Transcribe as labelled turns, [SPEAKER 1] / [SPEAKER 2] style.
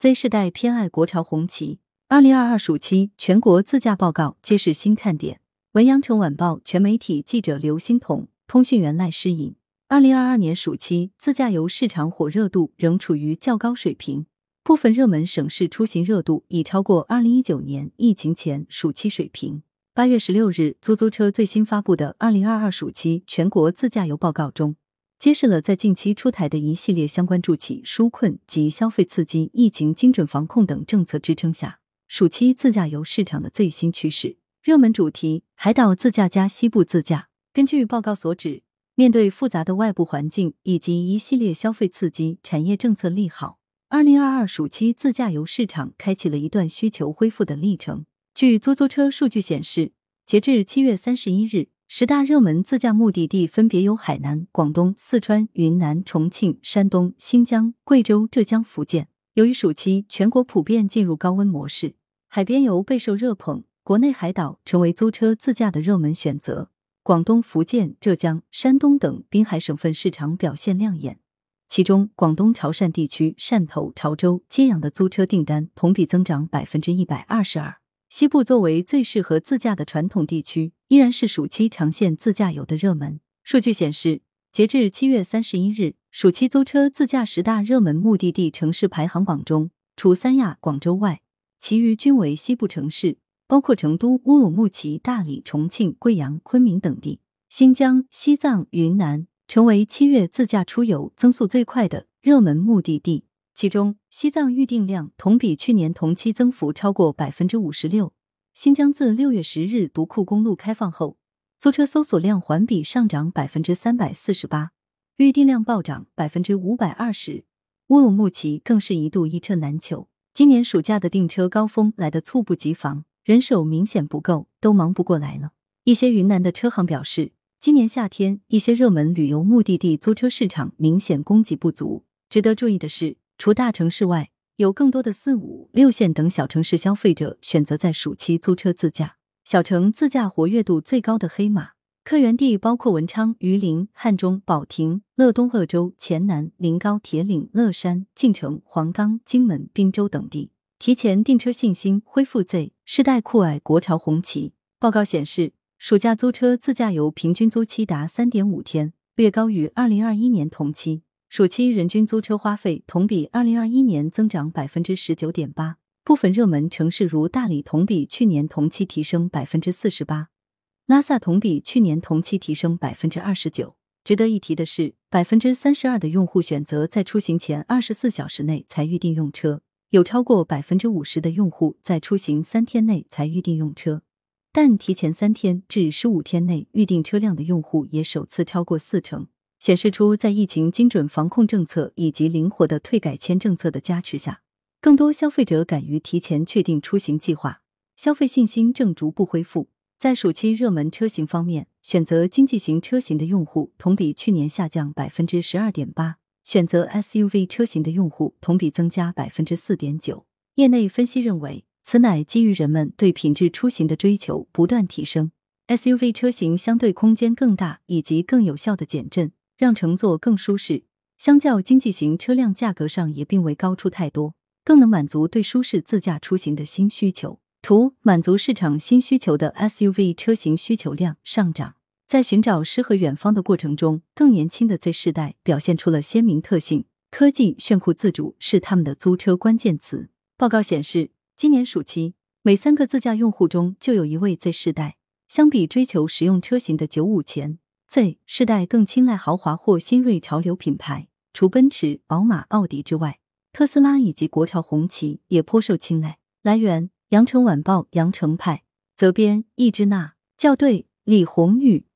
[SPEAKER 1] Z 世代偏爱国潮红旗。二零二二暑期全国自驾报告揭示新看点。文阳城晚报全媒体记者刘欣彤，通讯员赖诗颖。二零二二年暑期自驾游市场火热度仍处于较高水平，部分热门省市出行热度已超过二零一九年疫情前暑期水平。八月十六日，出租车最新发布的二零二二暑期全国自驾游报告中，揭示了在近期出台的一系列相关助企、纾困及消费刺激、疫情精准防控等政策支撑下，暑期自驾游市场的最新趋势。热门主题：海岛自驾加西部自驾。根据报告所指。面对复杂的外部环境以及一系列消费刺激、产业政策利好，二零二二暑期自驾游市场开启了一段需求恢复的历程。据出租车数据显示，截至七月三十一日，十大热门自驾目的地分别有海南、广东、四川、云南、重庆、山东、新疆、贵州、浙江、福建。由于暑期全国普遍进入高温模式，海边游备受热捧，国内海岛成为租车自驾的热门选择。广东、福建、浙江、山东等滨海省份市场表现亮眼，其中广东潮汕地区汕头、潮州、揭阳的租车订单同比增长百分之一百二十二。西部作为最适合自驾的传统地区，依然是暑期长线自驾游的热门。数据显示，截至七月三十一日，暑期租车自驾十大热门目的地城市排行榜中，除三亚、广州外，其余均为西部城市。包括成都、乌鲁木齐、大理、重庆、贵阳、昆明等地，新疆、西藏、云南成为七月自驾出游增速最快的热门目的地。其中，西藏预订量同比去年同期增幅超过百分之五十六。新疆自六月十日独库公路开放后，租车搜索量环比上涨百分之三百四十八，预订量暴涨百分之五百二十。乌鲁木齐更是一度一车难求。今年暑假的订车高峰来得猝不及防。人手明显不够，都忙不过来了。一些云南的车行表示，今年夏天一些热门旅游目的地租车市场明显供给不足。值得注意的是，除大城市外，有更多的四五六线等小城市消费者选择在暑期租车自驾。小城自驾活跃度最高的黑马客源地包括文昌、榆林、汉中、保亭、乐东、鄂州、黔南、临高、铁岭、乐山、晋城、黄冈、荆门、滨州等地。提前订车信心恢复，Z 世代酷爱国潮红旗。报告显示，暑假租车自驾游平均租期达三点五天，略高于二零二一年同期。暑期人均租车花费同比二零二一年增长百分之十九点八。部分热门城市如大理同比去年同期提升百分之四十八，拉萨同比去年同期提升百分之二十九。值得一提的是，百分之三十二的用户选择在出行前二十四小时内才预定用车。有超过百分之五十的用户在出行三天内才预定用车，但提前三天至十五天内预定车辆的用户也首次超过四成，显示出在疫情精准防控政策以及灵活的退改签政策的加持下，更多消费者敢于提前确定出行计划，消费信心正逐步恢复。在暑期热门车型方面，选择经济型车型的用户同比去年下降百分之十二点八。选择 SUV 车型的用户同比增加百分之四点九。业内分析认为，此乃基于人们对品质出行的追求不断提升，SUV 车型相对空间更大，以及更有效的减震，让乘坐更舒适。相较经济型车辆，价格上也并未高出太多，更能满足对舒适自驾出行的新需求。图满足市场新需求的 SUV 车型需求量上涨。在寻找诗和远方的过程中，更年轻的 Z 世代表现出了鲜明特性。科技、炫酷、自主是他们的租车关键词。报告显示，今年暑期，每三个自驾用户中就有一位 Z 世代。相比追求实用车型的九五前，Z 世代更青睐豪华或新锐潮流品牌。除奔驰、宝马、奥迪之外，特斯拉以及国潮红旗也颇受青睐。来源：羊城晚报羊城派，责编：易之娜，校对：李红宇。